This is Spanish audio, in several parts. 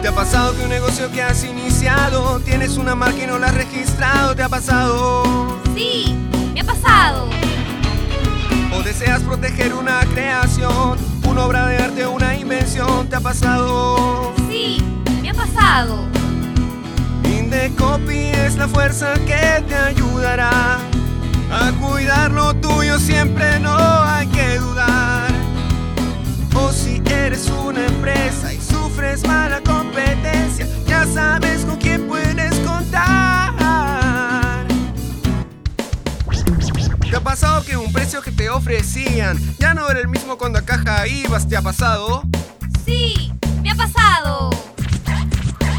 ¿Te ha pasado que un negocio que has iniciado tienes una marca y no la has registrado? ¿Te ha pasado? Sí, me ha pasado. ¿O deseas proteger una creación, una obra de arte o una invención? ¿Te ha pasado? Sí, me ha pasado. Indecopy es la fuerza que te ayudará a cuidar lo tuyo, siempre mala competencia, ya sabes con quién puedes contar. ¿Te ha pasado que un precio que te ofrecían ya no era el mismo cuando a caja ibas? ¿Te ha pasado? Sí, me ha pasado.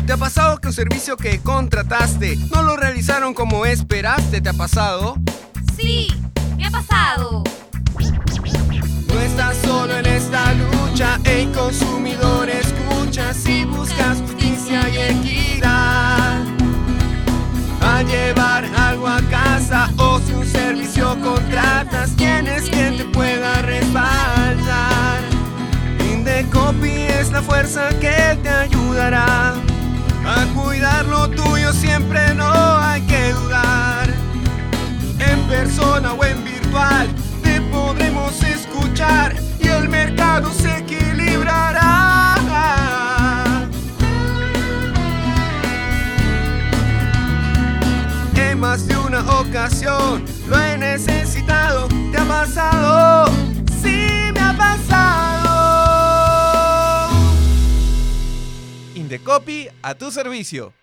¿Te ha pasado que un servicio que contrataste no lo realizaron como esperaste? ¿Te ha pasado? Sí, me ha pasado. No estás solo en esta lucha, el consumidor fuerza que te ayudará a cuidar lo tuyo, siempre no hay que dudar. En persona o en virtual te podremos escuchar y el mercado se equilibrará. En más de una ocasión lo he necesitado, Indecopy a tu servicio.